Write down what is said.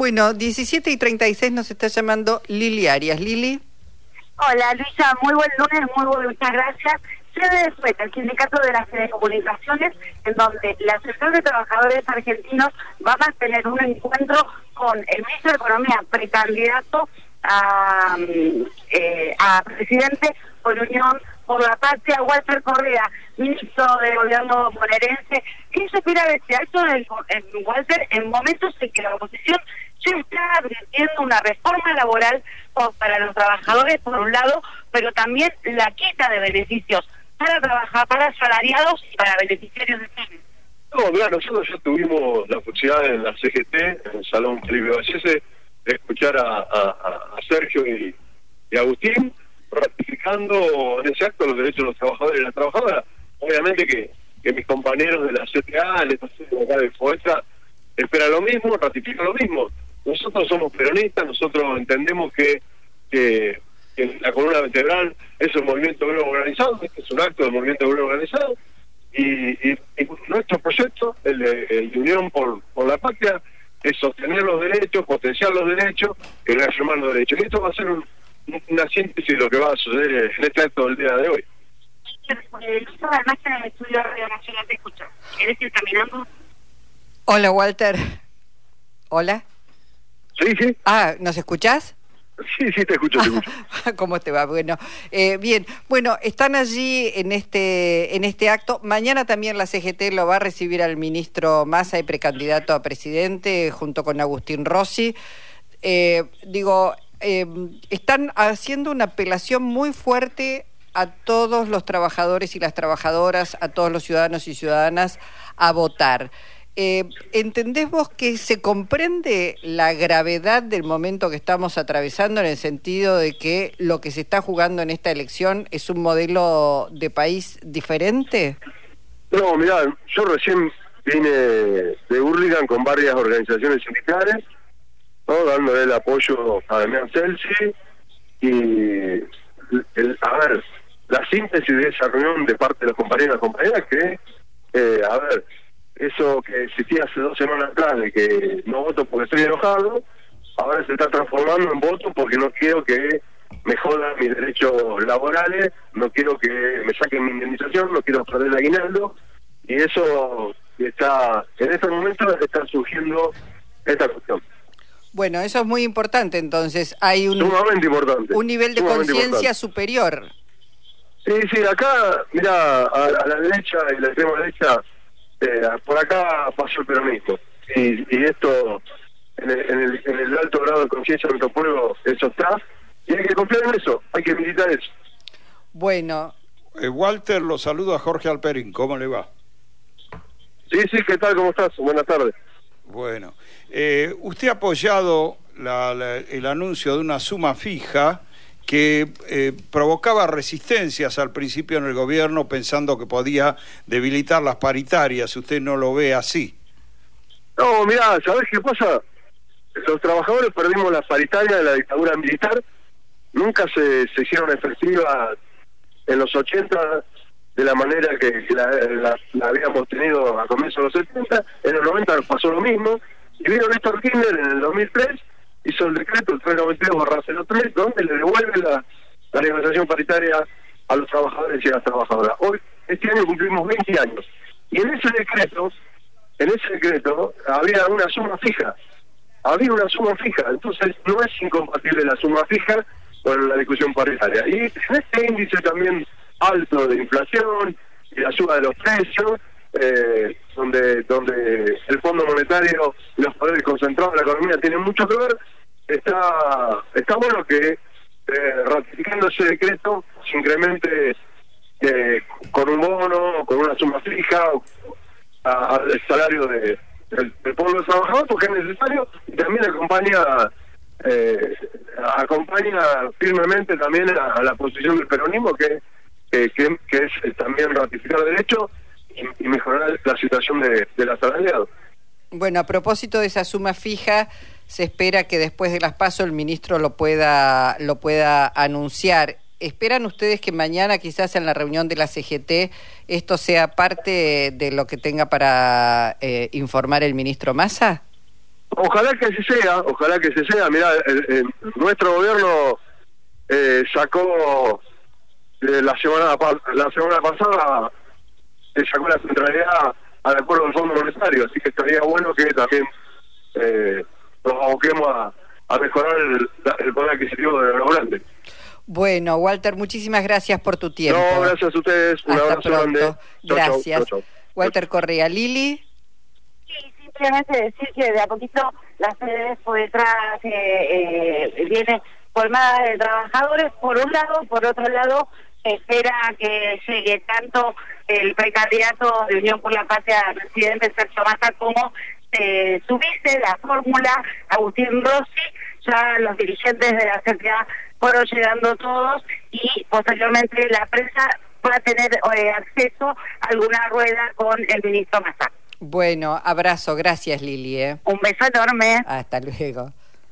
Bueno, 17 y 36 nos está llamando Lili Arias. Lili. Hola Luisa, muy buen lunes, muy buenas muchas gracias. Sede de el sindicato de las telecomunicaciones, en donde la Asociación de Trabajadores Argentinos va a mantener un encuentro con el ministro de Economía, precandidato a, mm, eh, a presidente por Unión por la Patria, Walter Correa, ministro del gobierno bonaerense. ¿Qué se espera de este acto, del, Walter, en momentos en que la oposición ya está advirtiendo una reforma laboral para los trabajadores, por un lado, pero también la quita de beneficios para trabajar, para asalariados y para beneficiarios de pymes? No, mira, nosotros ya tuvimos la posibilidad en la CGT, en el Salón Felipe Vallese, de escuchar a, Sergio y, y Agustín ratificando en ese acto los derechos de los trabajadores y las trabajadoras. Obviamente que, que mis compañeros de la CTA, el espacio acá de FOESA, esperan lo mismo, ratifican lo mismo. Nosotros somos peronistas, nosotros entendemos que, que, la columna vertebral es un movimiento obrero organizado, este es un acto del movimiento obrero organizado, y, y, nuestro proyecto, el de, Unión por, por la Patria, es sostener los derechos, potenciar los derechos y reafirmar los derechos. Y esto va a ser un, una síntesis de lo que va a suceder en este acto del día de hoy. Hola, Walter. Hola. Sí, sí. Ah, ¿nos escuchás? Sí, sí, te escucho, te escucho. ¿Cómo te va? Bueno, eh, bien. Bueno, están allí en este en este acto. Mañana también la CGT lo va a recibir al ministro Massa y precandidato a presidente junto con Agustín Rossi. Eh, digo, eh, están haciendo una apelación muy fuerte a todos los trabajadores y las trabajadoras, a todos los ciudadanos y ciudadanas a votar. Eh, ¿Entendés vos que se comprende la gravedad del momento que estamos atravesando en el sentido de que lo que se está jugando en esta elección es un modelo de país diferente? No, mirá, yo recién vine de Hurlingham con varias organizaciones sindicales dándole el apoyo a Damián Celsi y a ver, la síntesis de esa reunión de parte de los compañeros y compañeras que, eh, a ver, eso que existía hace dos semanas atrás de que no voto porque estoy enojado, ahora se está transformando en voto porque no quiero que me jodan mis derechos laborales, no quiero que me saquen mi indemnización, no quiero perder el aguinaldo, y eso está, en este momento está surgiendo esta cuestión. Bueno, eso es muy importante, entonces hay un, importante, un nivel de conciencia superior. Sí, sí, acá, mira, a, la derecha y la extrema derecha, eh, por acá pasó el peronismo. Y, y esto, en el, en, el, alto grado de conciencia de nuestro pueblo, eso está. Y hay que confiar en eso, hay que militar eso. Bueno. Eh, Walter, lo saludo a Jorge Alperín, ¿cómo le va? Sí, sí, ¿qué tal? ¿Cómo estás? Buenas tardes. Bueno, eh, usted ha apoyado el anuncio de una suma fija que eh, provocaba resistencias al principio en el gobierno pensando que podía debilitar las paritarias. ¿Usted no lo ve así? No, mira, ¿sabés qué pasa? Los trabajadores perdimos las paritarias de la dictadura militar, nunca se, se hicieron efectivas en los 80 de la manera que la, habíamos tenido a comienzos de los 70, en los 90 nos pasó lo mismo, y vino Néstor Kirchner en el 2003, hizo el decreto el 392 03, donde le devuelve la, la negociación paritaria a los trabajadores y a las trabajadoras. Hoy, este año cumplimos 20 años, y en ese decreto, en ese decreto había una suma fija, había una suma fija, entonces no es incompatible la suma fija con la discusión paritaria. Y en este índice también alto de inflación y la suba de los precios, eh, donde donde el Fondo Monetario y los poderes concentrados de la economía tienen mucho que ver, está está bueno que eh, ratificando ese decreto se incremente eh, con un bono, con una suma fija al salario de, del, pueblo trabajador porque es necesario y también acompaña eh, acompaña firmemente también a la posición del peronismo que que, es eh, también ratificar derecho y, y mejorar la situación de, del asalariado. Bueno, a propósito de esa suma fija, se espera que después de las pasos el ministro lo pueda, lo pueda anunciar. ¿Esperan ustedes que mañana, quizás en la reunión de la CGT, esto sea parte de lo que tenga para eh, informar el ministro Massa? Ojalá que así sea, ojalá que se sea. Mira, nuestro gobierno eh, sacó eh, la semana la semana pasada se sacó la centralidad al acuerdo del Fondo Monetario, así que estaría bueno que también eh, nos aboquemos a, a mejorar el, poder adquisitivo de los grandes. Bueno, Walter, muchísimas gracias por tu tiempo. No, gracias a ustedes. Un abrazo grande. gracias. Walter Correa, Lili. Sí, simplemente decir que de a poquito la sede por detrás eh, eh, viene formada de trabajadores, por un lado, por otro lado, se espera que llegue tanto el precandidato de Unión por la Patria, presidente Sergio Massa, como eh, subiste la fórmula Agustín Rossi, ya los dirigentes de la CTA fueron llegando todos y posteriormente la prensa va a tener eh, acceso a alguna rueda con el ministro Massa. Bueno, abrazo, gracias Lili. ¿eh? Un beso enorme. Hasta luego.